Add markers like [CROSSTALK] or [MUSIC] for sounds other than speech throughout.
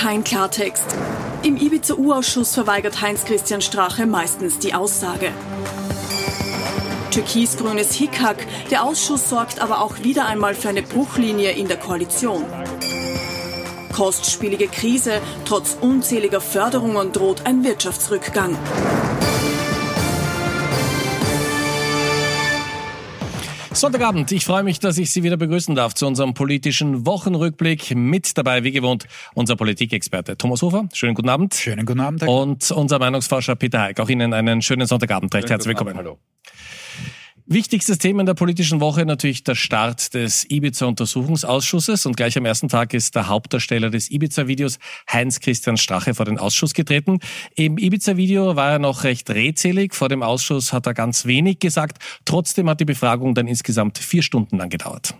kein Klartext. Im Ibiza-U-Ausschuss verweigert Heinz-Christian Strache meistens die Aussage. Türkisgrünes Hickhack. Der Ausschuss sorgt aber auch wieder einmal für eine Bruchlinie in der Koalition. Kostspielige Krise. Trotz unzähliger Förderungen droht ein Wirtschaftsrückgang. Sonntagabend, ich freue mich, dass ich Sie wieder begrüßen darf zu unserem politischen Wochenrückblick. Mit dabei, wie gewohnt, unser Politikexperte Thomas Hofer. Schönen guten Abend. Schönen guten Abend. Herr Und unser Meinungsforscher Peter Heik. Auch Ihnen einen schönen Sonntagabend. Recht herzlich willkommen. Hallo. Wichtigstes Thema in der politischen Woche natürlich der Start des Ibiza-Untersuchungsausschusses. Und gleich am ersten Tag ist der Hauptdarsteller des Ibiza-Videos Heinz-Christian Strache vor den Ausschuss getreten. Im Ibiza-Video war er noch recht redselig. Vor dem Ausschuss hat er ganz wenig gesagt. Trotzdem hat die Befragung dann insgesamt vier Stunden lang gedauert.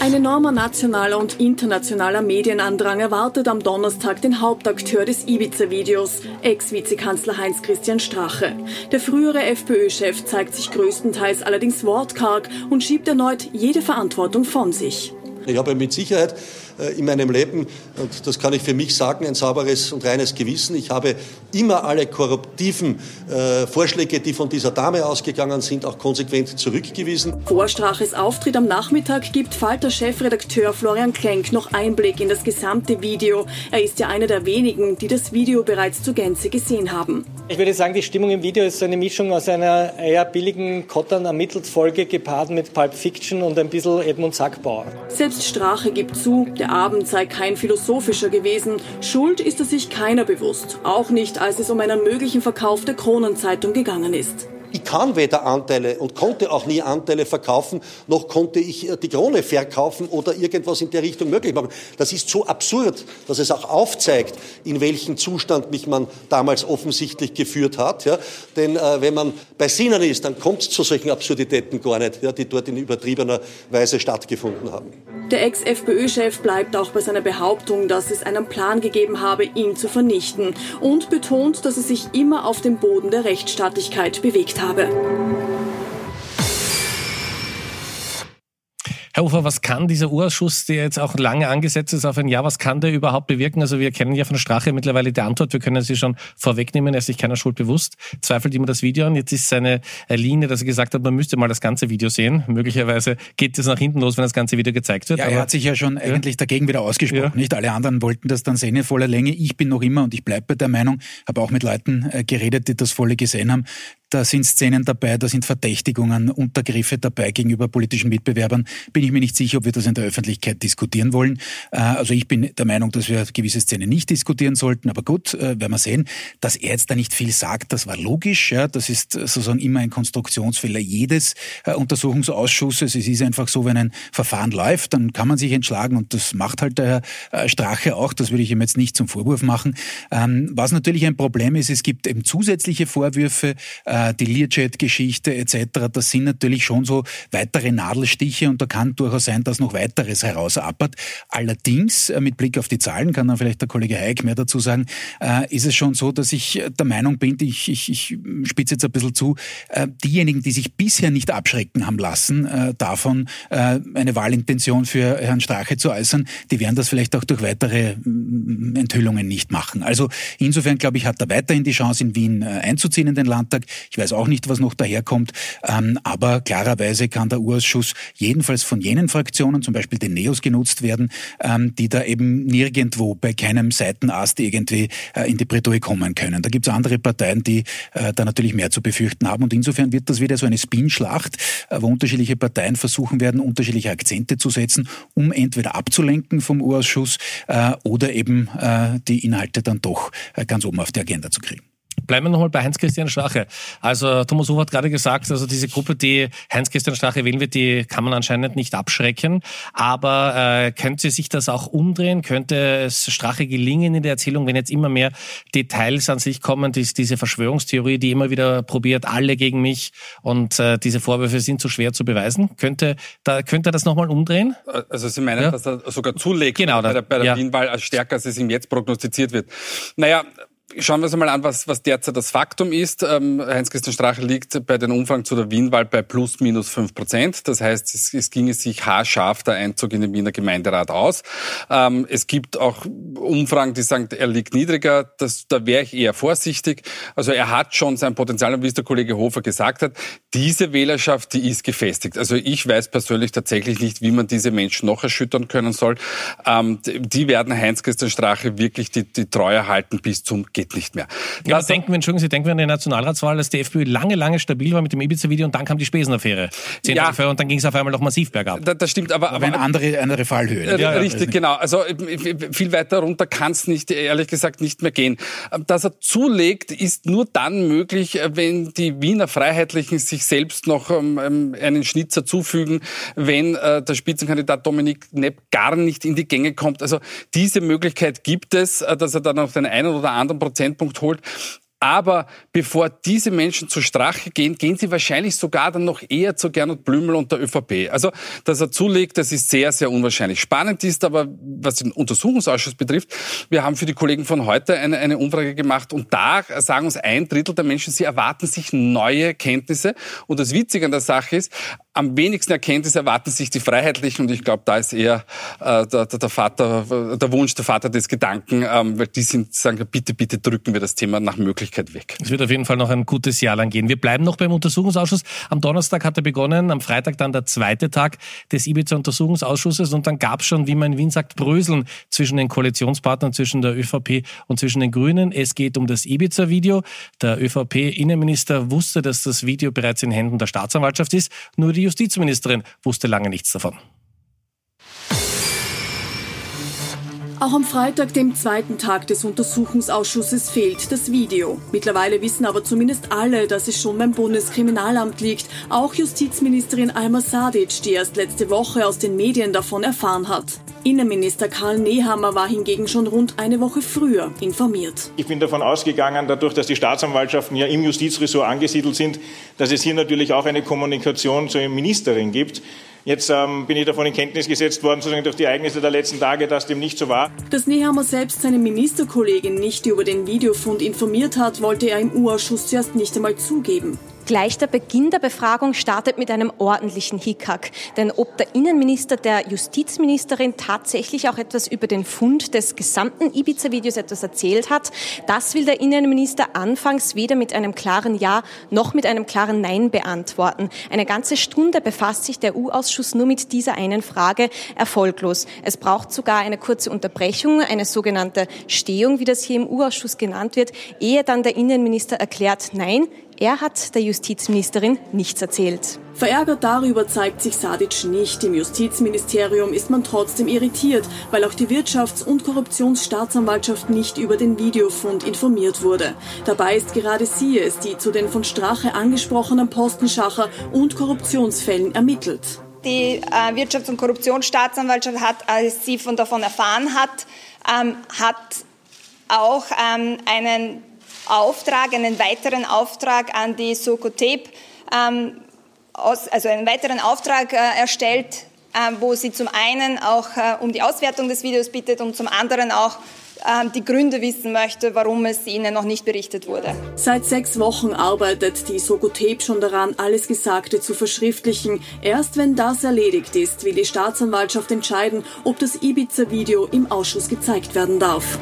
Ein enormer nationaler und internationaler Medienandrang erwartet am Donnerstag den Hauptakteur des Ibiza-Videos, Ex-Vizekanzler Heinz-Christian Strache. Der frühere FPÖ-Chef zeigt sich größtenteils allerdings wortkarg und schiebt erneut jede Verantwortung von sich. Ich habe mit Sicherheit in meinem Leben, und das kann ich für mich sagen, ein sauberes und reines Gewissen. Ich habe immer alle korruptiven äh, Vorschläge, die von dieser Dame ausgegangen sind, auch konsequent zurückgewiesen. Vor Straches Auftritt am Nachmittag gibt Falter-Chefredakteur Florian Klenk noch Einblick in das gesamte Video. Er ist ja einer der wenigen, die das Video bereits zur Gänze gesehen haben. Ich würde sagen, die Stimmung im Video ist so eine Mischung aus einer eher billigen Kottern ermittelt Folge gepaart mit Pulp Fiction und ein bisschen Edmund Sackbauer. Selbst Strache gibt zu, der Abend sei kein philosophischer gewesen. Schuld ist er sich keiner bewusst. Auch nicht, als es um einen möglichen Verkauf der Kronenzeitung gegangen ist. Ich kann weder Anteile und konnte auch nie Anteile verkaufen, noch konnte ich äh, die Krone verkaufen oder irgendwas in der Richtung möglich machen. Das ist so absurd, dass es auch aufzeigt, in welchen Zustand mich man damals offensichtlich geführt hat. Ja. Denn äh, wenn man bei Sinnen ist, dann kommt es zu solchen Absurditäten gar nicht, ja, die dort in übertriebener Weise stattgefunden haben. Der Ex-FPÖ-Chef bleibt auch bei seiner Behauptung, dass es einen Plan gegeben habe, ihn zu vernichten und betont, dass er sich immer auf dem Boden der Rechtsstaatlichkeit bewegt habe. Herr Ufer, was kann dieser Urausschuss, der jetzt auch lange angesetzt ist auf ein Jahr, was kann der überhaupt bewirken? Also wir kennen ja von Strache mittlerweile die Antwort, wir können sie schon vorwegnehmen, er ist sich keiner Schuld bewusst, zweifelt immer das Video an. Jetzt ist seine Linie, dass er gesagt hat, man müsste mal das ganze Video sehen. Möglicherweise geht es nach hinten los, wenn das ganze Video gezeigt wird. Ja, er hat sich ja schon ja. eigentlich dagegen wieder ausgesprochen. Ja. Nicht alle anderen wollten das dann sehen in voller Länge. Ich bin noch immer und ich bleibe bei der Meinung, habe auch mit Leuten äh, geredet, die das volle gesehen haben, da sind Szenen dabei, da sind Verdächtigungen, Untergriffe dabei gegenüber politischen Mitbewerbern. Bin ich mir nicht sicher, ob wir das in der Öffentlichkeit diskutieren wollen. Äh, also ich bin der Meinung, dass wir gewisse Szenen nicht diskutieren sollten. Aber gut, äh, werden wir sehen. Dass er jetzt da nicht viel sagt, das war logisch. Das ist sozusagen immer ein Konstruktionsfehler jedes äh, Untersuchungsausschusses. Es ist einfach so, wenn ein Verfahren läuft, dann kann man sich entschlagen und das macht halt der Herr Strache auch. Das würde ich ihm jetzt nicht zum Vorwurf machen. Ähm, was natürlich ein Problem ist, es gibt eben zusätzliche Vorwürfe äh, die Learjet-Geschichte etc., das sind natürlich schon so weitere Nadelstiche und da kann durchaus sein, dass noch weiteres herausappert. Allerdings, äh, mit Blick auf die Zahlen, kann dann vielleicht der Kollege Heik mehr dazu sagen, äh, ist es schon so, dass ich der Meinung bin, ich, ich, ich spitze jetzt ein bisschen zu, diejenigen, die sich bisher nicht abschrecken haben lassen, davon eine Wahlintention für Herrn Strache zu äußern, die werden das vielleicht auch durch weitere mm, Enthüllungen nicht machen. Also insofern, glaube ich, hat er weiterhin die Chance, in Wien einzuziehen in den Landtag. Ich weiß auch nicht, was noch daherkommt. Ähm, aber klarerweise kann der Urausschuss jedenfalls von jenen Fraktionen, zum Beispiel den Neos, genutzt werden, ähm, die da eben nirgendwo bei keinem Seitenast irgendwie äh, in die Bredouille kommen können. Da gibt es andere Parteien, die äh, da natürlich mehr zu befürchten haben. Und insofern wird das wieder so eine Spin-Schlacht, äh, wo unterschiedliche Parteien versuchen werden, unterschiedliche Akzente zu setzen, um entweder abzulenken vom Urausschuss oder eben die Inhalte dann doch ganz oben auf die Agenda zu kriegen. Bleiben wir nochmal bei Heinz-Christian Strache. Also Thomas Hofer hat gerade gesagt, also diese Gruppe, die Heinz-Christian Strache wählen wird, die kann man anscheinend nicht abschrecken. Aber äh, könnte sich das auch umdrehen? Könnte es Strache gelingen in der Erzählung, wenn jetzt immer mehr Details an sich kommen, die, diese Verschwörungstheorie, die immer wieder probiert, alle gegen mich und äh, diese Vorwürfe sind zu schwer zu beweisen? Könnte, da, könnte er das nochmal umdrehen? Also Sie meinen, ja? dass er sogar zulegt genau, bei der, bei der ja. Wienwahl als stärker, als es ihm jetzt prognostiziert wird. Naja, Schauen wir uns einmal an, was, was derzeit das Faktum ist. Ähm, Heinz-Christian Strache liegt bei den Umfragen zu der Wienwahl bei plus minus fünf Prozent. Das heißt, es, es ginge sich haarscharf der Einzug in den Wiener Gemeinderat aus. Ähm, es gibt auch Umfragen, die sagen, er liegt niedriger. Das, da wäre ich eher vorsichtig. Also er hat schon sein Potenzial und wie es der Kollege Hofer gesagt hat, diese Wählerschaft, die ist gefestigt. Also ich weiß persönlich tatsächlich nicht, wie man diese Menschen noch erschüttern können soll. Ähm, die werden Heinz-Christian Strache wirklich die, die Treue halten bis zum geht nicht mehr. Ja, das denken wir, Entschuldigung, Sie denken wir an die Nationalratswahl, dass die FPÖ lange, lange stabil war mit dem Ibiza-Video und dann kam die Spesenaffäre. Ja. und dann ging es auf einmal noch massiv bergab. Da, das stimmt, aber, aber eine andere, andere Fallhöhe. Äh, ja, richtig, ja. genau. Also viel weiter runter kann es nicht, ehrlich gesagt, nicht mehr gehen. Dass er zulegt, ist nur dann möglich, wenn die Wiener Freiheitlichen sich selbst noch ähm, ähm, einen Schnitzer zufügen, wenn äh, der Spitzenkandidat Dominik Nepp gar nicht in die Gänge kommt. Also diese Möglichkeit gibt es, äh, dass er dann noch den einen oder anderen Prozentpunkt holt. Aber bevor diese Menschen zur Strache gehen, gehen sie wahrscheinlich sogar dann noch eher zu Gernot Blümel und der ÖVP. Also, dass er zulegt, das ist sehr, sehr unwahrscheinlich. Spannend ist aber, was den Untersuchungsausschuss betrifft, wir haben für die Kollegen von heute eine, eine Umfrage gemacht und da sagen uns ein Drittel der Menschen, sie erwarten sich neue Kenntnisse. Und das Witzige an der Sache ist, am wenigsten Erkenntnis erwarten sich die Freiheitlichen und ich glaube, da ist eher äh, der, der, Vater, der Wunsch, der Vater des Gedanken, ähm, weil die sind, sagen, bitte, bitte drücken wir das Thema nach Möglichkeit weg. Es wird auf jeden Fall noch ein gutes Jahr lang gehen. Wir bleiben noch beim Untersuchungsausschuss. Am Donnerstag hat er begonnen, am Freitag dann der zweite Tag des Ibiza-Untersuchungsausschusses und dann gab es schon, wie man in Wien sagt, Bröseln zwischen den Koalitionspartnern, zwischen der ÖVP und zwischen den Grünen. Es geht um das Ibiza-Video. Der ÖVP-Innenminister wusste, dass das Video bereits in Händen der Staatsanwaltschaft ist. Nur die die Justizministerin wusste lange nichts davon. Auch am Freitag, dem zweiten Tag des Untersuchungsausschusses, fehlt das Video. Mittlerweile wissen aber zumindest alle, dass es schon beim Bundeskriminalamt liegt. Auch Justizministerin Alma Sadic, die erst letzte Woche aus den Medien davon erfahren hat. Innenminister Karl Nehammer war hingegen schon rund eine Woche früher informiert. Ich bin davon ausgegangen, dadurch, dass die Staatsanwaltschaften ja im Justizressort angesiedelt sind, dass es hier natürlich auch eine Kommunikation zur Ministerin gibt. Jetzt ähm, bin ich davon in Kenntnis gesetzt worden, sozusagen durch die Ereignisse der letzten Tage, dass dem nicht so war. Dass Nehammer selbst seine Ministerkollegin nicht über den Videofund informiert hat, wollte er im U-Ausschuss zuerst nicht einmal zugeben. Gleich der Beginn der Befragung startet mit einem ordentlichen Hickhack. Denn ob der Innenminister der Justizministerin tatsächlich auch etwas über den Fund des gesamten Ibiza-Videos etwas erzählt hat, das will der Innenminister anfangs weder mit einem klaren Ja noch mit einem klaren Nein beantworten. Eine ganze Stunde befasst sich der U-Ausschuss nur mit dieser einen Frage, erfolglos. Es braucht sogar eine kurze Unterbrechung, eine sogenannte Stehung, wie das hier im U-Ausschuss genannt wird, ehe dann der Innenminister erklärt, nein, er hat der Justizministerin nichts erzählt. Verärgert darüber zeigt sich Sadic nicht. Im Justizministerium ist man trotzdem irritiert, weil auch die Wirtschafts- und Korruptionsstaatsanwaltschaft nicht über den Videofund informiert wurde. Dabei ist gerade sie es, die zu den von Strache angesprochenen Postenschacher und Korruptionsfällen ermittelt. Die äh, Wirtschafts- und Korruptionsstaatsanwaltschaft hat, als sie von davon erfahren hat, ähm, hat auch ähm, einen Auftrag, einen weiteren Auftrag an die Sokotep, ähm, also einen weiteren Auftrag äh, erstellt, äh, wo sie zum einen auch äh, um die Auswertung des Videos bittet und zum anderen auch ähm, die Gründe wissen möchte, warum es ihnen noch nicht berichtet wurde. Seit sechs Wochen arbeitet die Sokotep schon daran, alles Gesagte zu verschriftlichen. Erst wenn das erledigt ist, will die Staatsanwaltschaft entscheiden, ob das Ibiza-Video im Ausschuss gezeigt werden darf.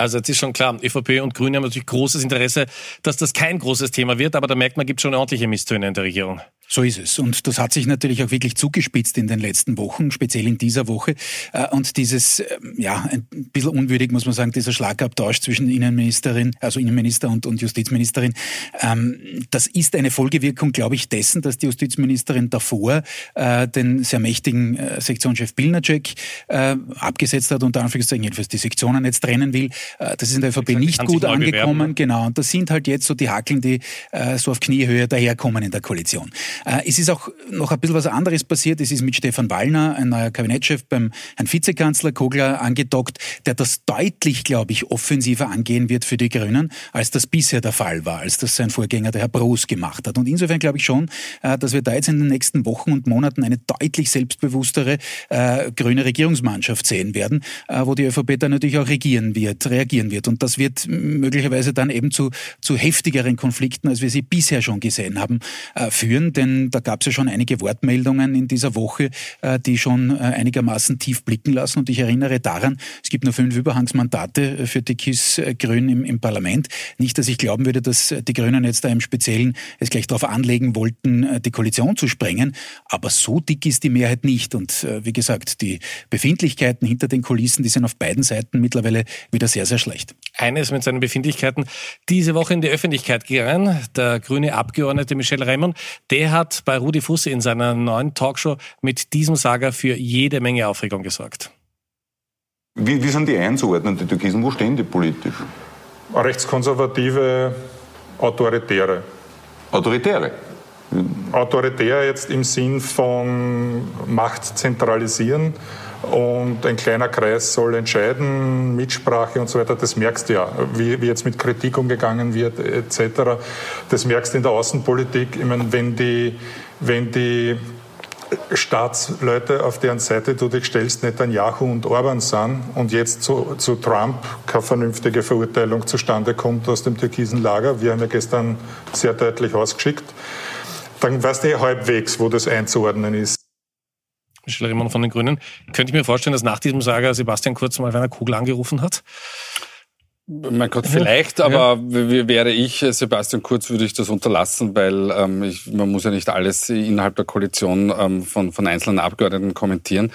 Also jetzt ist schon klar, ÖVP und Grüne haben natürlich großes Interesse, dass das kein großes Thema wird, aber da merkt man, gibt schon ordentliche Misstöne in der Regierung. So ist es. Und das hat sich natürlich auch wirklich zugespitzt in den letzten Wochen, speziell in dieser Woche. Äh, und dieses, ähm, ja, ein bisschen unwürdig, muss man sagen, dieser Schlagabtausch zwischen Innenministerin, also Innenminister und, und Justizministerin, ähm, das ist eine Folgewirkung, glaube ich, dessen, dass die Justizministerin davor äh, den sehr mächtigen äh, Sektionschef Pilnacek abgesetzt hat, unter Anführungszeichen, jedenfalls die Sektionen jetzt trennen will. Das ist in der ÖVP nicht gut angekommen. Bewerben. Genau. Und das sind halt jetzt so die Hackeln, die so auf Kniehöhe daherkommen in der Koalition. Äh, es ist auch noch ein bisschen was anderes passiert. Es ist mit Stefan Wallner, ein neuer Kabinettschef beim Herrn Vizekanzler Kogler angedockt, der das deutlich, glaube ich, offensiver angehen wird für die Grünen, als das bisher der Fall war, als das sein Vorgänger, der Herr Broos, gemacht hat. Und insofern glaube ich schon, äh, dass wir da jetzt in den nächsten Wochen und Monaten eine deutlich selbstbewusstere äh, grüne Regierungsmannschaft sehen werden, äh, wo die ÖVP dann natürlich auch regieren wird, reagieren wird. Und das wird möglicherweise dann eben zu, zu heftigeren Konflikten, als wir sie bisher schon gesehen haben, äh, führen. Denn da gab es ja schon einige Wortmeldungen in dieser Woche, äh, die schon äh, einigermaßen tief blicken lassen. Und ich erinnere daran, es gibt nur fünf Überhangsmandate für die KISS Grün im, im Parlament. Nicht, dass ich glauben würde, dass die Grünen jetzt da im Speziellen es gleich darauf anlegen wollten, die Koalition zu sprengen. Aber so dick ist die Mehrheit nicht. Und wie gesagt, die Befindlichkeiten hinter den Kulissen, die sind auf beiden Seiten mittlerweile wieder sehr, sehr schlecht. Eines mit seinen Befindlichkeiten diese Woche in die Öffentlichkeit gegangen. Der grüne Abgeordnete Michel Raymond, der hat bei Rudi Fusse in seiner neuen Talkshow mit diesem Saga für jede Menge Aufregung gesorgt. Wie, wie sind die einzuordnen, die Türkisen? Wo stehen die politisch? Rechtskonservative, Autoritäre. Autoritäre? Autoritär jetzt im Sinn von Macht zentralisieren und ein kleiner Kreis soll entscheiden, Mitsprache und so weiter, das merkst du ja, wie, wie jetzt mit Kritik umgegangen wird etc. Das merkst du in der Außenpolitik. Ich meine, wenn die, wenn die Staatsleute, auf deren Seite du dich stellst, Netanyahu und Orban sind und jetzt zu, zu Trump keine vernünftige Verurteilung zustande kommt aus dem türkisen Lager, wir haben ja gestern sehr deutlich ausgeschickt, dann weißt du eh halbwegs, wo das einzuordnen ist. Michel Riemann von den Grünen. Könnte ich mir vorstellen, dass nach diesem Sager Sebastian Kurz mal Werner Kugel angerufen hat? Mein Gott, vielleicht, aber ja. wäre ich Sebastian Kurz, würde ich das unterlassen, weil ähm, ich, man muss ja nicht alles innerhalb der Koalition ähm, von, von einzelnen Abgeordneten kommentieren.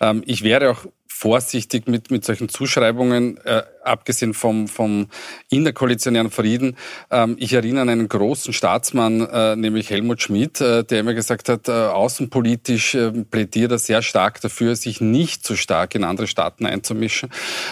Ähm, ich wäre auch vorsichtig mit, mit solchen Zuschreibungen. Äh, abgesehen vom, vom innerkoalitionären Frieden. Ähm, ich erinnere an einen großen Staatsmann, äh, nämlich Helmut Schmidt, äh, der immer gesagt hat, äh, außenpolitisch äh, plädiert er sehr stark dafür, sich nicht zu stark in andere Staaten einzumischen.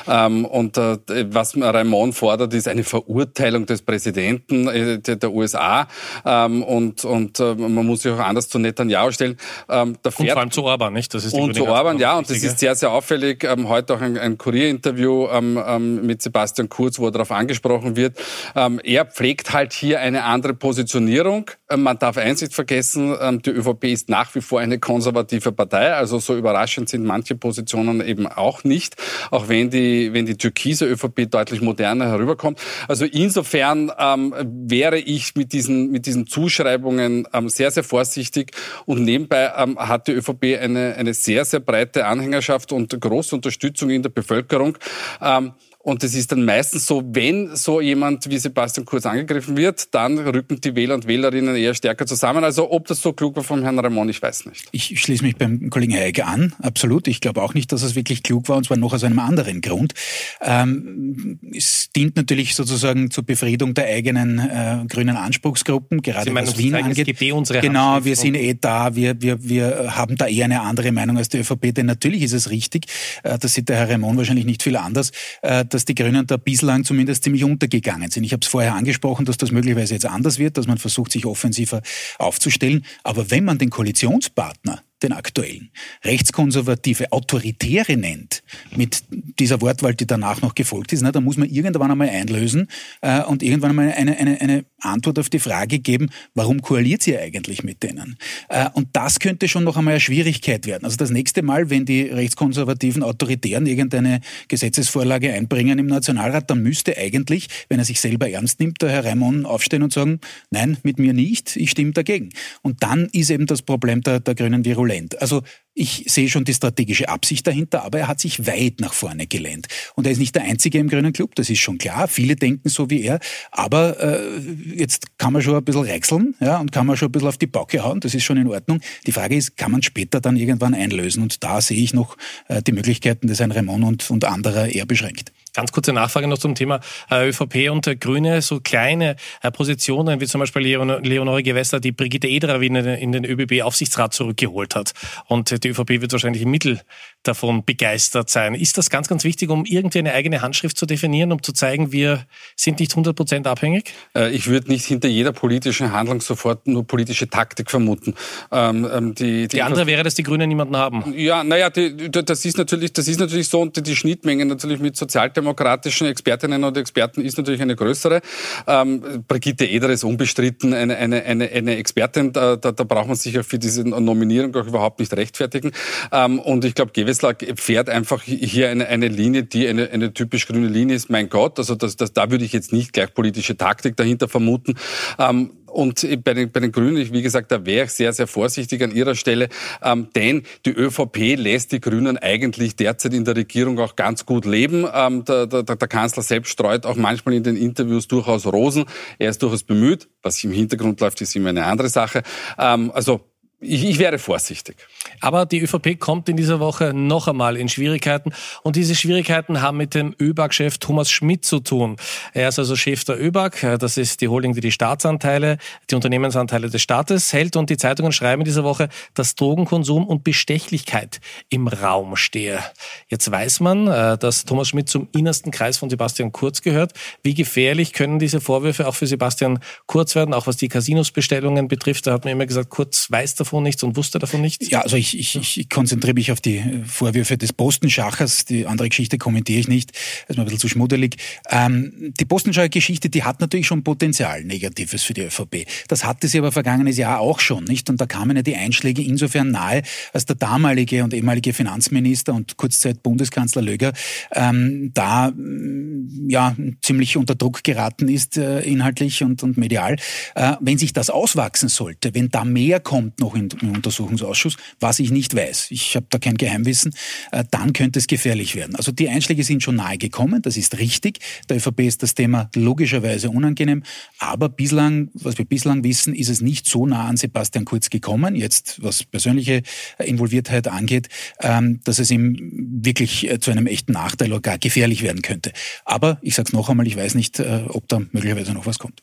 Ähm, und äh, was Raimond fordert, ist eine Verurteilung des Präsidenten äh, der, der, USA. Ähm, und und man muss sich auch anders zu Netanyahu stellen. Ähm, und vor allem zu Orban, nicht? Das ist und zu Orban, ja. Und das ist sehr, sehr auffällig. Ähm, heute auch ein, ein Kurierinterview ähm, ähm mit Sebastian Kurz, wo er darauf angesprochen wird. Ähm, er pflegt halt hier eine andere Positionierung. Ähm, man darf eins nicht vergessen, ähm, die ÖVP ist nach wie vor eine konservative Partei. Also so überraschend sind manche Positionen eben auch nicht, auch wenn die, wenn die türkise ÖVP deutlich moderner herüberkommt. Also insofern ähm, wäre ich mit diesen, mit diesen Zuschreibungen ähm, sehr, sehr vorsichtig. Und nebenbei ähm, hat die ÖVP eine, eine sehr, sehr breite Anhängerschaft und große Unterstützung in der Bevölkerung. Ähm, und es ist dann meistens so, wenn so jemand wie Sebastian Kurz angegriffen wird, dann rücken die Wähler und Wählerinnen eher stärker zusammen. Also ob das so klug war vom Herrn Ramon, ich weiß nicht. Ich schließe mich beim Kollegen Heike an, absolut. Ich glaube auch nicht, dass es wirklich klug war, und zwar noch aus einem anderen Grund. Ähm, es dient natürlich sozusagen zur Befriedung der eigenen äh, grünen Anspruchsgruppen, gerade meinen, was Wien angeht. Eh genau, wir sind eh da, wir, wir, wir haben da eher eine andere Meinung als die ÖVP, denn natürlich ist es richtig, äh, das sieht der Herr Ramon wahrscheinlich nicht viel anders, äh, dass die Grünen da bislang zumindest ziemlich untergegangen sind. Ich habe es vorher angesprochen, dass das möglicherweise jetzt anders wird, dass man versucht, sich offensiver aufzustellen. Aber wenn man den Koalitionspartner den aktuellen, rechtskonservative, autoritäre nennt, mit dieser Wortwahl, die danach noch gefolgt ist, na, da muss man irgendwann einmal einlösen äh, und irgendwann einmal eine, eine, eine Antwort auf die Frage geben, warum koaliert sie eigentlich mit denen? Äh, und das könnte schon noch einmal eine Schwierigkeit werden. Also das nächste Mal, wenn die rechtskonservativen Autoritären irgendeine Gesetzesvorlage einbringen im Nationalrat, dann müsste eigentlich, wenn er sich selber ernst nimmt, der Herr Raimon aufstehen und sagen, nein, mit mir nicht, ich stimme dagegen. Und dann ist eben das Problem der, der grünen Virulence virulent. Also ich sehe schon die strategische Absicht dahinter, aber er hat sich weit nach vorne gelehnt. Und er ist nicht der Einzige im Grünen Club, das ist schon klar. Viele denken so wie er. Aber äh, jetzt kann man schon ein bisschen reichseln ja, und kann man schon ein bisschen auf die Bauke hauen. Das ist schon in Ordnung. Die Frage ist, kann man später dann irgendwann einlösen? Und da sehe ich noch äh, die Möglichkeiten des Herrn Raymond und, und anderer eher beschränkt. Ganz kurze Nachfrage noch zum Thema äh, ÖVP und äh, Grüne. So kleine äh, Positionen wie zum Beispiel Leon Leonore Gewässer, die Brigitte Ederer in, den ÖBB-Aufsichtsrat zurückgeholt hat. Und die ÖVP wird wahrscheinlich im Mittel davon begeistert sein. Ist das ganz, ganz wichtig, um irgendwie eine eigene Handschrift zu definieren, um zu zeigen, wir sind nicht 100 Prozent abhängig? Äh, ich würde nicht hinter jeder politischen Handlung sofort nur politische Taktik vermuten. Ähm, ähm, die, die, die andere wäre, dass die Grünen niemanden haben. Ja, naja, das ist natürlich, das ist natürlich so und die Schnittmenge natürlich mit Sozialdemokraten demokratischen Expertinnen und Experten ist natürlich eine größere. Ähm, Brigitte Eder ist unbestritten eine, eine, eine, eine Expertin. Da, da, da braucht man sich ja für diese Nominierung auch überhaupt nicht rechtfertigen. Ähm, und ich glaube, Gewessler fährt einfach hier eine, eine Linie, die eine, eine typisch grüne Linie ist. Mein Gott, also das, das, da würde ich jetzt nicht gleich politische Taktik dahinter vermuten. Ähm, und bei den, bei den Grünen, wie gesagt, da wäre ich sehr, sehr vorsichtig an ihrer Stelle, ähm, denn die ÖVP lässt die Grünen eigentlich derzeit in der Regierung auch ganz gut leben. Ähm, der, der, der Kanzler selbst streut auch manchmal in den Interviews durchaus Rosen. Er ist durchaus bemüht. Was im Hintergrund läuft, ist immer eine andere Sache. Ähm, also ich, ich wäre vorsichtig. Aber die ÖVP kommt in dieser Woche noch einmal in Schwierigkeiten. Und diese Schwierigkeiten haben mit dem ÖBAG-Chef Thomas Schmidt zu tun. Er ist also Chef der ÖBAG. Das ist die Holding, die die Staatsanteile, die Unternehmensanteile des Staates hält. Und die Zeitungen schreiben in dieser Woche, dass Drogenkonsum und Bestechlichkeit im Raum stehe. Jetzt weiß man, äh, dass Thomas Schmidt zum innersten Kreis von Sebastian Kurz gehört. Wie gefährlich können diese Vorwürfe auch für Sebastian Kurz werden, auch was die Casinosbestellungen betrifft? Da hat man immer gesagt, Kurz weiß davon nichts und wusste davon nichts. Ja, also ich, ich, ich konzentriere mich auf die Vorwürfe des Postenschachers. Die andere Geschichte kommentiere ich nicht. Das ist mir ein bisschen zu schmuddelig. Ähm, die Postenschacher Geschichte, die hat natürlich schon Potenzial Negatives für die ÖVP. Das hatte sie aber vergangenes Jahr auch schon, nicht? Und da kamen ja die Einschläge insofern nahe, als der damalige und ehemalige Finanzminister und kurzzeit Bundeskanzler Löger ähm, da mm, ja ziemlich unter Druck geraten ist, äh, inhaltlich und, und medial. Äh, wenn sich das auswachsen sollte, wenn da mehr kommt noch im Untersuchungsausschuss, was ich nicht weiß, ich habe da kein Geheimwissen, äh, dann könnte es gefährlich werden. Also die Einschläge sind schon nahe gekommen, das ist richtig. Der ÖVP ist das Thema logischerweise unangenehm, aber bislang, was wir bislang wissen, ist es nicht so nah an Sebastian Kurz gekommen, jetzt was persönliche Involviertheit angeht, ähm, dass es ihm wirklich äh, zu einem echten Nachteil oder gar gefährlich werden könnte. Aber ich sage es noch einmal, ich weiß nicht, äh, ob da möglicherweise noch was kommt.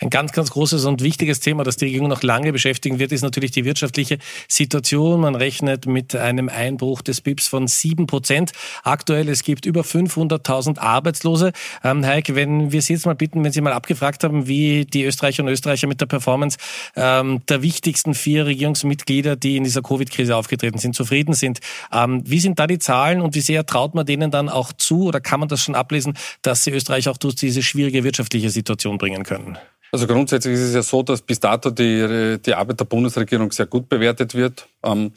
Ein ganz, ganz großes und wichtiges Thema, das die Regierung noch lange beschäftigen wird, ist natürlich die wirtschaftliche Situation. Man rechnet mit einem Einbruch des BIPs von sieben Prozent. Aktuell, es gibt über 500.000 Arbeitslose. Ähm, Heik, wenn wir Sie jetzt mal bitten, wenn Sie mal abgefragt haben, wie die Österreicher und Österreicher mit der Performance ähm, der wichtigsten vier Regierungsmitglieder, die in dieser Covid-Krise aufgetreten sind, zufrieden sind. Ähm, wie sind da die Zahlen und wie sehr traut man denen dann auch zu oder kann man das schon ablesen, dass sie Österreich auch durch diese schwierige wirtschaftliche Situation bringen können? Also grundsätzlich ist es ja so, dass bis dato die, die Arbeit der Bundesregierung sehr gut bewertet wird. Ähm,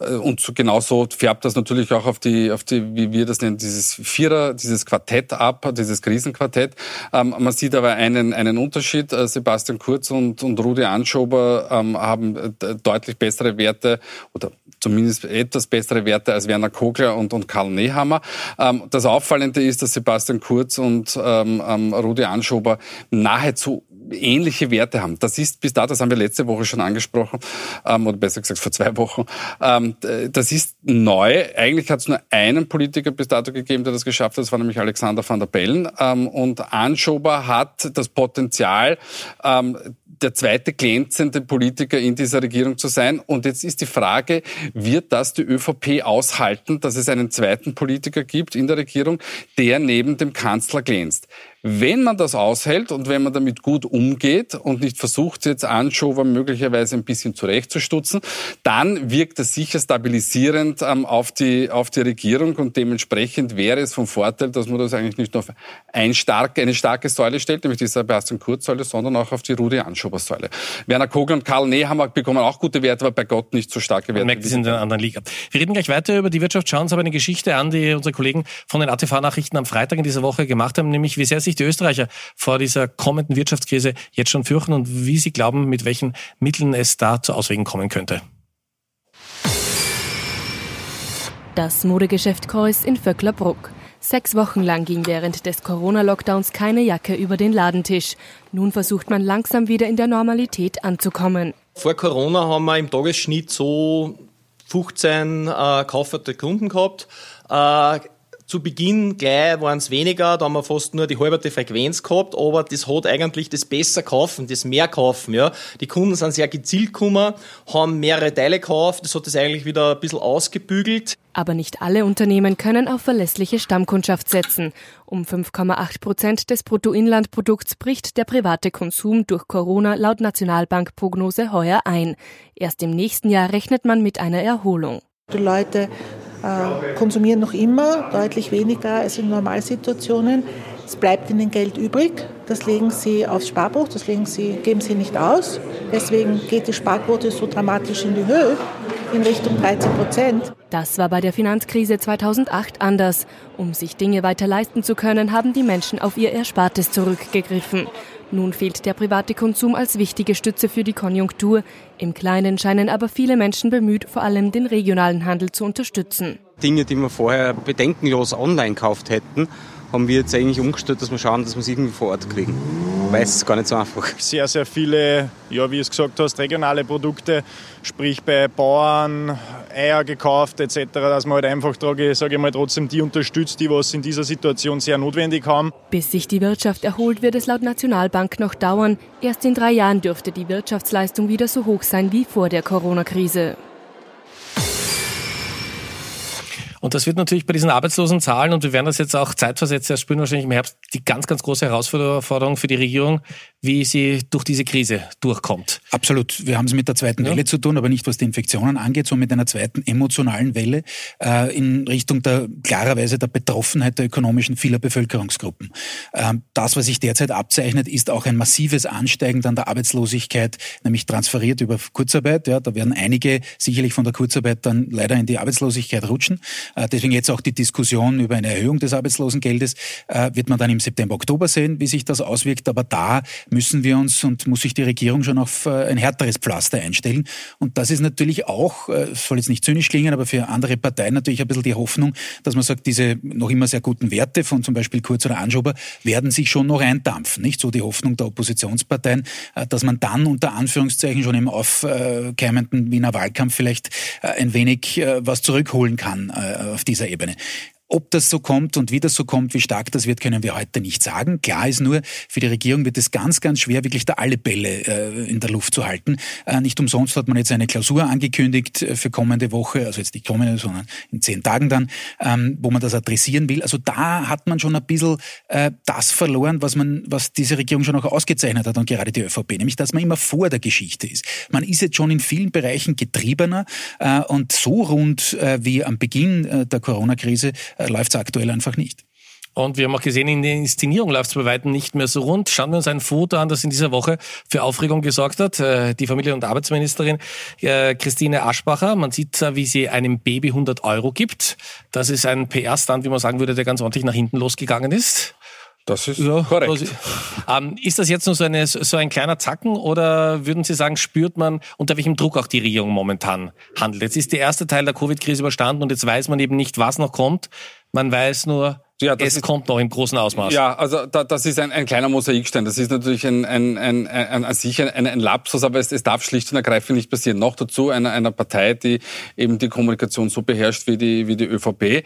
äh, und so genauso färbt das natürlich auch auf die, auf die, wie wir das nennen, dieses Vierer, dieses Quartett ab, dieses Krisenquartett. Ähm, man sieht aber einen, einen Unterschied. Äh, Sebastian Kurz und, und Rudi Anschober ähm, haben äh, deutlich bessere Werte oder zumindest etwas bessere Werte als Werner Kogler und, und Karl Nehammer. Das Auffallende ist, dass Sebastian Kurz und Rudi Anschober nahezu ähnliche Werte haben. Das ist bis dato, das haben wir letzte Woche schon angesprochen, ähm, oder besser gesagt vor zwei Wochen, ähm, das ist neu. Eigentlich hat es nur einen Politiker bis dato gegeben, der das geschafft hat, das war nämlich Alexander van der Bellen. Ähm, und Anschober hat das Potenzial, ähm, der zweite glänzende Politiker in dieser Regierung zu sein. Und jetzt ist die Frage, wird das die ÖVP aushalten, dass es einen zweiten Politiker gibt in der Regierung, der neben dem Kanzler glänzt? Wenn man das aushält und wenn man damit gut umgeht und nicht versucht, jetzt Anschober möglicherweise ein bisschen zurechtzustutzen, dann wirkt das sicher stabilisierend ähm, auf, die, auf die Regierung und dementsprechend wäre es vom Vorteil, dass man das eigentlich nicht nur auf ein starke, eine starke Säule stellt, nämlich die Sebastian Kurz-Säule, sondern auch auf die Rudi Anschober-Säule. Werner Kogler und Karl Nehammer bekommen auch gute Werte, aber bei Gott nicht so starke Werte. Man merkt, sind in einer anderen Liga. Wir reden gleich weiter über die Wirtschaft, schauen uns aber eine Geschichte an, die unsere Kollegen von den ATV-Nachrichten am Freitag in dieser Woche gemacht haben, nämlich wie sehr sich die Österreicher vor dieser kommenden Wirtschaftskrise jetzt schon fürchten und wie sie glauben, mit welchen Mitteln es da zu Auswegen kommen könnte. Das Modegeschäft Keuss in Vöcklerbruck. Sechs Wochen lang ging während des Corona-Lockdowns keine Jacke über den Ladentisch. Nun versucht man langsam wieder in der Normalität anzukommen. Vor Corona haben wir im Tagesschnitt so 15 äh, kauferte Kunden gehabt. Äh, Zu Beginn gleich waren es weniger, da haben wir fast nur die halbe Frequenz gehabt, aber das hat eigentlich das besser kaufen, das mehr kaufen. Ja. Die Kunden sind sehr gezielt gekommen, haben mehrere Teile gekauft, das hat das eigentlich wieder ein bisschen ausgebügelt. Aber nicht alle Unternehmen können auf verlässliche Stammkundschaft setzen. Um 5,8 Prozent des Bruttoinlandprodukts bricht der private Konsum durch Corona laut Nationalbankprognose heuer ein. Erst im nächsten Jahr rechnet man mit einer Erholung. Die Leute konsumieren noch immer deutlich weniger als in Normalsituationen. Es bleibt ihnen Geld übrig. Das legen sie aufs Sparbuch, das legen sie, geben sie nicht aus. Deswegen geht die Sparquote so dramatisch in die Höhe, in Richtung 13 Prozent. Das war bei der Finanzkrise 2008 anders. Um sich Dinge weiter leisten zu können, haben die Menschen auf ihr Erspartes zurückgegriffen. Nun fehlt der private Konsum als wichtige Stütze für die Konjunktur. Im Kleinen scheinen aber viele Menschen bemüht, vor allem den regionalen Handel zu unterstützen. Dinge, die wir vorher bedenkenlos online gekauft hätten, haben wir jetzt eigentlich umgestellt, dass wir schauen, dass wir es irgendwie vor Ort kriegen. Weil es ist gar nicht so einfach. Sehr, sehr viele, ja, wie du es gesagt hast, regionale Produkte, sprich bei Bauern, Eier gekauft etc., dass man halt einfach, sage ich mal, trotzdem die unterstützt, die was in dieser Situation sehr notwendig haben. Bis sich die Wirtschaft erholt, wird es laut Nationalbank noch dauern. Erst in drei Jahren dürfte die Wirtschaftsleistung wieder so hoch sein wie vor der Corona-Krise. Und das wird natürlich bei diesen Arbeitslosenzahlen, und wir werden das jetzt auch zeitversetzt erst spüren, wahrscheinlich im Herbst, die ganz, ganz große Herausforderung für die Regierung, wie sie durch diese Krise durchkommt. Absolut. Wir haben es mit der zweiten ja. Welle zu tun, aber nicht was die Infektionen angeht, sondern mit einer zweiten emotionalen Welle äh, in Richtung der klarerweise der Betroffenheit der ökonomischen vieler Bevölkerungsgruppen. Ähm, das, was sich derzeit abzeichnet, ist auch ein massives Ansteigen dann der Arbeitslosigkeit, nämlich transferiert über Kurzarbeit. Ja, da werden einige sicherlich von der Kurzarbeit dann leider in die Arbeitslosigkeit rutschen. Äh, deswegen jetzt auch die Diskussion über eine Erhöhung des Arbeitslosengeldes äh, wird man dann im September, Oktober sehen, wie sich das auswirkt. Aber da müssen wir uns und muss sich die Regierung schon auf äh, ein härteres Pflaster einstellen. Und das ist natürlich auch, soll jetzt nicht zynisch klingen, aber für andere Parteien natürlich ein bisschen die Hoffnung, dass man sagt, diese noch immer sehr guten Werte von zum Beispiel Kurz oder Anschober werden sich schon noch eindampfen. Nicht so die Hoffnung der Oppositionsparteien, dass man dann unter Anführungszeichen schon im aufkeimenden Wiener Wahlkampf vielleicht ein wenig was zurückholen kann auf dieser Ebene. Ob das so kommt und wie das so kommt, wie stark das wird, können wir heute nicht sagen. Klar ist nur, für die Regierung wird es ganz, ganz schwer, wirklich da alle Bälle äh, in der Luft zu halten. Äh, nicht umsonst hat man jetzt eine Klausur angekündigt äh, für kommende Woche, also jetzt nicht kommende, sondern in zehn Tagen dann, ähm, wo man das adressieren will. Also da hat man schon ein bisschen äh, das verloren, was man, was diese Regierung schon auch ausgezeichnet hat und gerade die ÖVP, nämlich dass man immer vor der Geschichte ist. Man ist jetzt schon in vielen Bereichen getriebener äh, und so rund wie am Beginn der Corona-Krise läuft es aktuell einfach nicht. Und wir haben auch gesehen, in der Inszenierung läuft es bei weitem nicht mehr so rund. Schauen wir uns ein Foto an, das in dieser Woche für Aufregung gesorgt hat. Äh, die Familie- und Arbeitsministerin äh, Christine Aschbacher. Man sieht, wie sie einem Baby 100 Euro gibt. Das ist ein PR-Stand, wie man sagen würde, der ganz ordentlich nach hinten losgegangen ist. Das ist ja, korrekt. Also, ähm, ist das jetzt nur so, eine, so ein kleiner Zacken oder würden Sie sagen, spürt man, unter welchem Druck auch die Regierung momentan handelt? Jetzt ist der erste Teil der Covid-Krise überstanden und jetzt weiß man eben nicht, was noch kommt. Man weiß nur, ja, es ist, kommt noch im großen Ausmaß. Ja, also da, das ist ein, ein kleiner Mosaikstein. Das ist natürlich ein, ein, ein, ein, an sich ein, ein Lapsus, aber es, es darf schlicht und ergreifend nicht passieren. Noch dazu einer, einer Partei, die eben die Kommunikation so beherrscht wie die, wie die ÖVP, äh,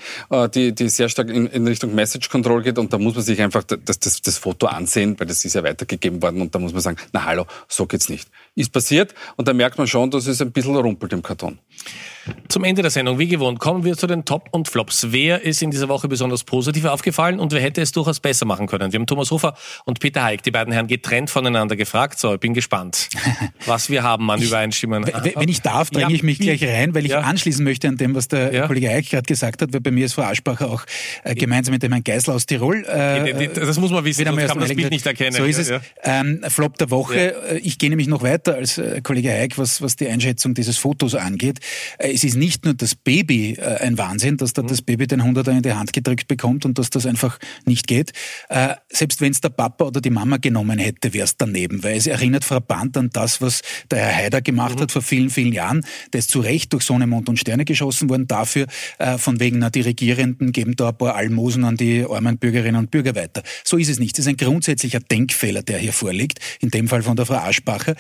die, die sehr stark in, in Richtung Message Control geht. Und da muss man sich einfach das, das, das Foto ansehen, weil das ist ja weitergegeben worden. Und da muss man sagen, na hallo, so geht's nicht. Ist passiert und da merkt man schon, dass es ein bisschen rumpelt im Karton. Zum Ende der Sendung, wie gewohnt, kommen wir zu den Top und Flops. Wer ist in dieser Woche besonders positiv aufgefallen und wer hätte es durchaus besser machen können? Wir haben Thomas Hofer und Peter Heik, die beiden Herren getrennt voneinander gefragt. So, ich bin gespannt, [LAUGHS] was wir haben an Übereinstimmungen. Wenn ich darf, dränge ja, ich mich gleich rein, weil ich ja. anschließen möchte an dem, was der ja. Kollege Heik gerade gesagt hat, weil bei mir ist Frau Aschbacher auch äh, gemeinsam mit dem Herrn Geisler aus Tirol. Äh, das muss man wissen, sonst kann man das Bild nicht erkennen. So ist es. Ähm, Flop der Woche. Äh, ich gehe nämlich noch weiter als äh, Kollege Heik, was, was die Einschätzung dieses Fotos angeht. Äh, es ist nicht nur das Baby äh, ein Wahnsinn, dass da mhm. das Baby den Hunderter in die Hand gedrückt bekommt und dass das einfach nicht geht. Äh, selbst wenn es der Papa oder die Mama genommen hätte, wäre es daneben, weil es erinnert frappant an das, was der Herr Haider gemacht mhm. hat vor vielen, vielen Jahren. Der ist zu Recht durch Sonne, Mond und Sterne geschossen worden. Dafür von wegen, na, die Regierenden geben da ein paar Almosen an die armen Bürgerinnen und Bürger weiter. So ist es nicht. Das ist ein grundsätzlicher Denkfehler, der hier vorliegt, in dem Fall von der Frau Aschbacher.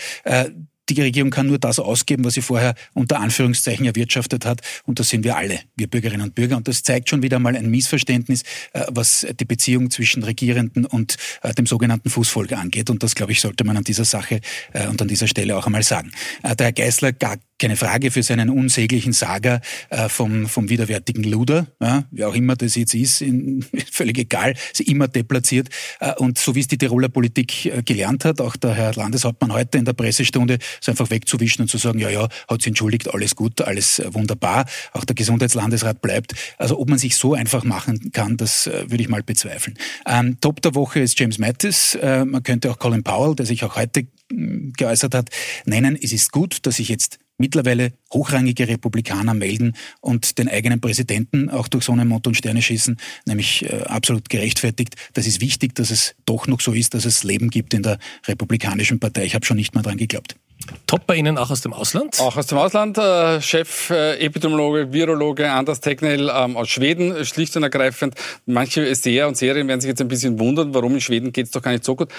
Die Regierung kann nur das ausgeben, was sie vorher unter Anführungszeichen erwirtschaftet hat. Und das sind wir alle, wir Bürgerinnen und Bürger. Und das zeigt schon wieder mal ein Missverständnis, äh, was die Beziehung zwischen Regierenden und äh, dem sogenannten Fußvolk angeht. Und das, glaube ich, sollte man an dieser Sache äh, und an dieser Stelle auch einmal sagen. Der Herr Geißler gar keine Frage für seinen unsäglichen Saga vom, vom widerwärtigen Luder, ja, wie auch immer das jetzt ist, in, [LAUGHS] völlig egal, ist immer deplatziert. Und so wie es die Tiroler Politik gelernt hat, auch der Herr Landeshauptmann heute in der Pressestunde, es einfach wegzuwischen und zu sagen, ja, ja, hat sie entschuldigt, alles gut, alles äh, wunderbar. Auch der Gesundheitslandesrat bleibt. Also ob man sich so einfach machen kann, das äh, würde ich mal bezweifeln. Ähm, Top der Woche ist James Mattis. Äh, man könnte auch Colin Powell, der sich auch heute mm, geäußert hat, nennen. Es ist gut, dass sich jetzt mittlerweile hochrangige Republikaner melden und den eigenen Präsidenten auch durch so einen Motto und Sterne schießen, nämlich äh, absolut gerechtfertigt. Das ist wichtig, dass es doch noch so ist, dass es Leben gibt in der Republikanischen Partei. Ich habe schon nicht mehr dran geglaubt. Top bei Ihnen auch aus dem Ausland? Auch aus dem Ausland. Äh, Chef äh, Epidemiologe, Virologe Anders Tegnell ähm, aus Schweden, schlicht und ergreifend. Manche Seher und Serien werden sich jetzt ein bisschen wundern, warum in Schweden geht es doch gar nicht so gut.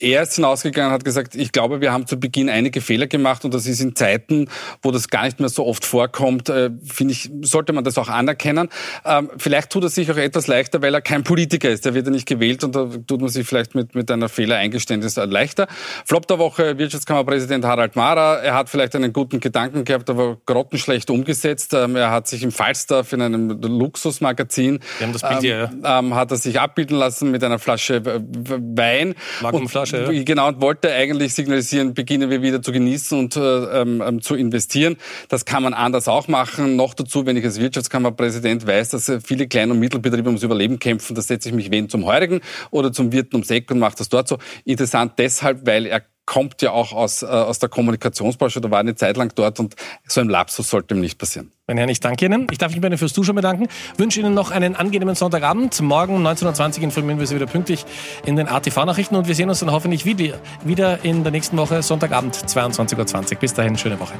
Er ist hinausgegangen und hat gesagt, ich glaube, wir haben zu Beginn einige Fehler gemacht und das ist in Zeiten, wo das gar nicht mehr so oft vorkommt, äh, finde ich, sollte man das auch anerkennen. Ähm, vielleicht tut er sich auch etwas leichter, weil er kein Politiker ist. Der wird ja nicht gewählt und da tut man sich vielleicht mit, mit einer Fehlereingeständnis leichter. Flop der Woche, Wirtschaftskammerpräsident Harald Mara. Er hat vielleicht einen guten Gedanken gehabt, aber grottenschlecht umgesetzt. Ähm, er hat sich im Falstaff in einem Luxusmagazin, Wir haben das Bild hier, ja. ähm, hat er sich abbilden lassen mit einer Flasche Wein. Magnumflasche. Flasche, ja. Genau, und wollte eigentlich signalisieren, beginnen wir wieder zu genießen und äh, ähm, ähm, zu investieren. Das kann man anders auch machen. Noch dazu, wenn ich als Wirtschaftskammerpräsident weiß, dass äh, viele Kleine- und Mittelbetriebe ums Überleben kämpfen, da setze ich mich wen zum Heurigen oder zum Wirten ums Eck und mache das dort so. Interessant deshalb, weil er kommt ja auch aus, äh, aus der Kommunikationsbranche, da war eine Zeit lang dort und so ein Lapsus sollte ihm nicht passieren. Meine Herren, ich danke Ihnen. Ich darf mich bei Ihnen fürs Zuschauen bedanken. Wünsche Ihnen noch einen angenehmen Sonntagabend. Morgen um 19.20 Uhr informieren wir Sie wieder pünktlich in den ATV-Nachrichten und wir sehen uns dann hoffentlich wieder in der nächsten Woche, Sonntagabend, 22.20 Uhr. Bis dahin, schöne Woche.